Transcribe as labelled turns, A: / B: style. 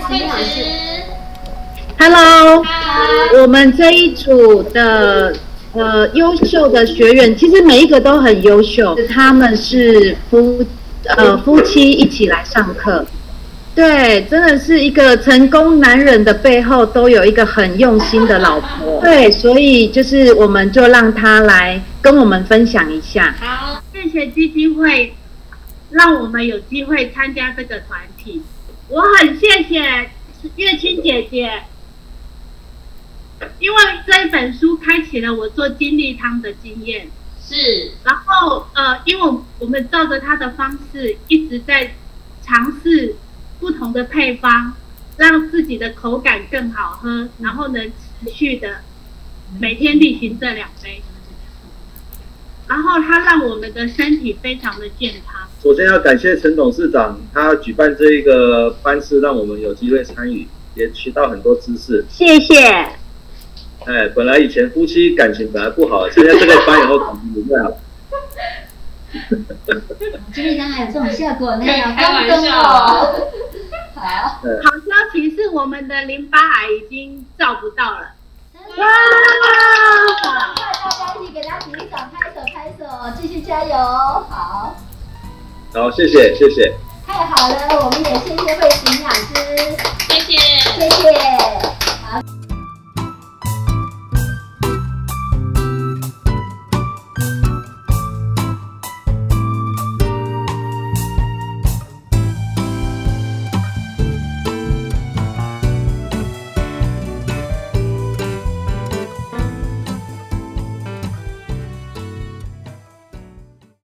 A: 慧
B: 老师
A: 慈
C: ，Hello，我们这一组的呃优秀的学员，其实每一个都很优秀，他们是夫呃夫妻一起来上课。对，真的是一个成功男人的背后都有一个很用心的老婆。对，所以就是我们就让他来跟我们分享一下。
A: 好，
D: 谢谢基金会让我们有机会参加这个团体。我很谢谢月清姐姐，因为这一本书开启了我做金利汤的经验。
A: 是，
D: 然后呃，因为我们照着她的方式一直在尝试不同的配方，让自己的口感更好喝，然后能持续的每天例行这两杯。然后它让我们的身体非常的健康。
E: 首先要感谢陈董事长，他举办这一个班次，让我们有机会参与，也学到很多知识。
C: 谢谢。
E: 哎，本来以前夫妻感情本来不好，参加这个班以后感情就变好了。
B: 今天刚还有这种效果呢，
A: 可以
B: 好
A: 开玩
B: 刚刚哦。好，
D: 好消息是我们的淋巴癌已经照不到了。
B: 哇！赶快大家一起给他鼓一掌，拍手拍手，继续加油！好，
E: 好谢谢谢谢。
B: 太好了我们也谢谢慧琴老师。
A: 谢谢。
B: 谢谢。好。